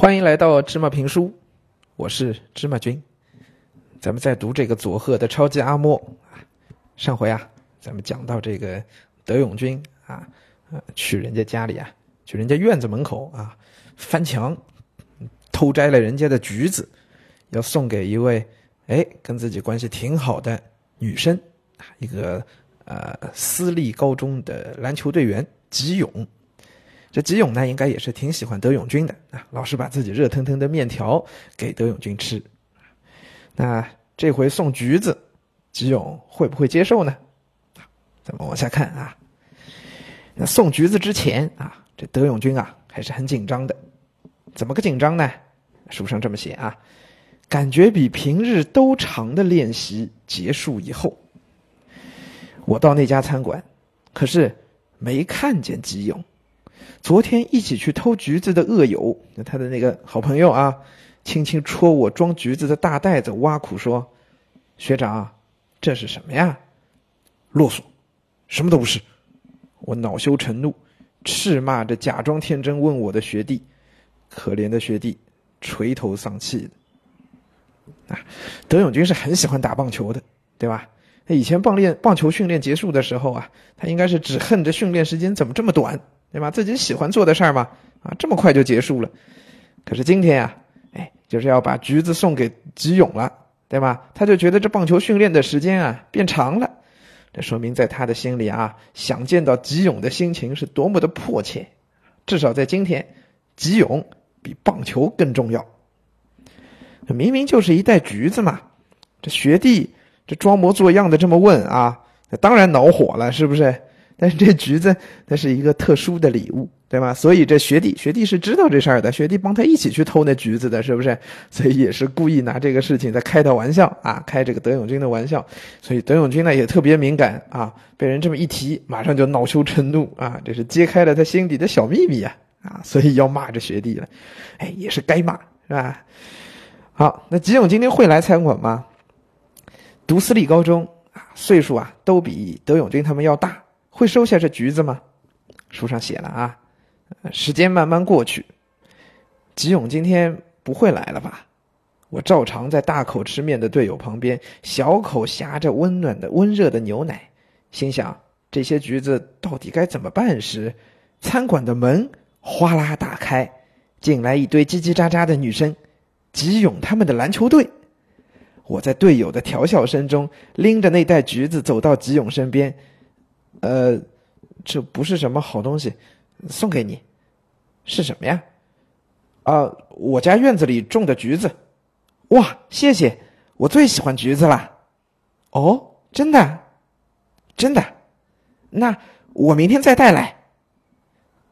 欢迎来到芝麻评书，我是芝麻君。咱们在读这个佐贺的超级阿莫啊。上回啊，咱们讲到这个德永君啊，去人家家里啊，去人家院子门口啊，翻墙偷摘了人家的橘子，要送给一位哎跟自己关系挺好的女生，一个呃私立高中的篮球队员吉永。这吉永呢，应该也是挺喜欢德永君的啊，老是把自己热腾腾的面条给德永君吃。那这回送橘子，吉永会不会接受呢？咱们往下看啊。那送橘子之前啊，这德永君啊还是很紧张的。怎么个紧张呢？书上这么写啊，感觉比平日都长的练习结束以后，我到那家餐馆，可是没看见吉永。昨天一起去偷橘子的恶友，他的那个好朋友啊，轻轻戳我装橘子的大袋子，挖苦说：“学长，这是什么呀？”啰嗦，什么都不是。我恼羞成怒，斥骂着假装天真问我的学弟。可怜的学弟，垂头丧气的。啊，德永军是很喜欢打棒球的，对吧？以前棒练棒球训练结束的时候啊，他应该是只恨着训练时间怎么这么短。对吧？自己喜欢做的事儿嘛，啊，这么快就结束了。可是今天呀，哎，就是要把橘子送给吉永了，对吧？他就觉得这棒球训练的时间啊变长了，这说明在他的心里啊，想见到吉永的心情是多么的迫切。至少在今天，吉永比棒球更重要。明明就是一袋橘子嘛，这学弟这装模作样的这么问啊，当然恼火了，是不是？但是这橘子，它是一个特殊的礼物，对吧？所以这学弟，学弟是知道这事儿的，学弟帮他一起去偷那橘子的，是不是？所以也是故意拿这个事情在开他玩笑啊，开这个德永君的玩笑。所以德永君呢也特别敏感啊，被人这么一提，马上就恼羞成怒啊，这是揭开了他心底的小秘密啊啊，所以要骂这学弟了，哎，也是该骂，是吧？好，那吉永今天会来餐馆吗？读私立高中啊，岁数啊都比德永君他们要大。会收下这橘子吗？书上写了啊，时间慢慢过去，吉永今天不会来了吧？我照常在大口吃面的队友旁边，小口呷着温暖的温热的牛奶，心想这些橘子到底该怎么办时，餐馆的门哗啦打开，进来一堆叽叽喳喳的女生，吉永他们的篮球队。我在队友的调笑声中，拎着那袋橘子走到吉永身边。呃，这不是什么好东西，送给你，是什么呀？啊，我家院子里种的橘子，哇，谢谢，我最喜欢橘子了。哦，真的，真的，那我明天再带来。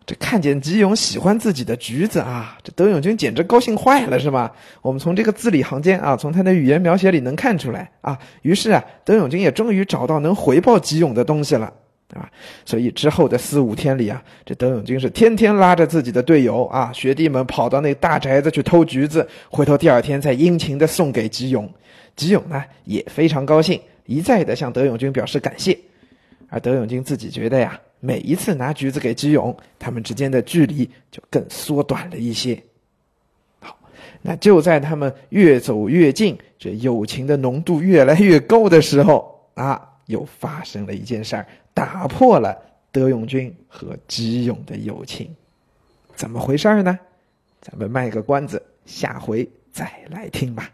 这看见吉永喜欢自己的橘子啊，这德永君简直高兴坏了，是吧？我们从这个字里行间啊，从他的语言描写里能看出来啊。于是啊，德永君也终于找到能回报吉永的东西了。对吧？所以之后的四五天里啊，这德永军是天天拉着自己的队友啊、学弟们跑到那大宅子去偷橘子，回头第二天再殷勤的送给吉永。吉永呢也非常高兴，一再的向德永军表示感谢。而德永军自己觉得呀，每一次拿橘子给吉永，他们之间的距离就更缩短了一些。好，那就在他们越走越近，这友情的浓度越来越高的时候啊，又发生了一件事儿。打破了德永君和吉永的友情，怎么回事呢？咱们卖个关子，下回再来听吧。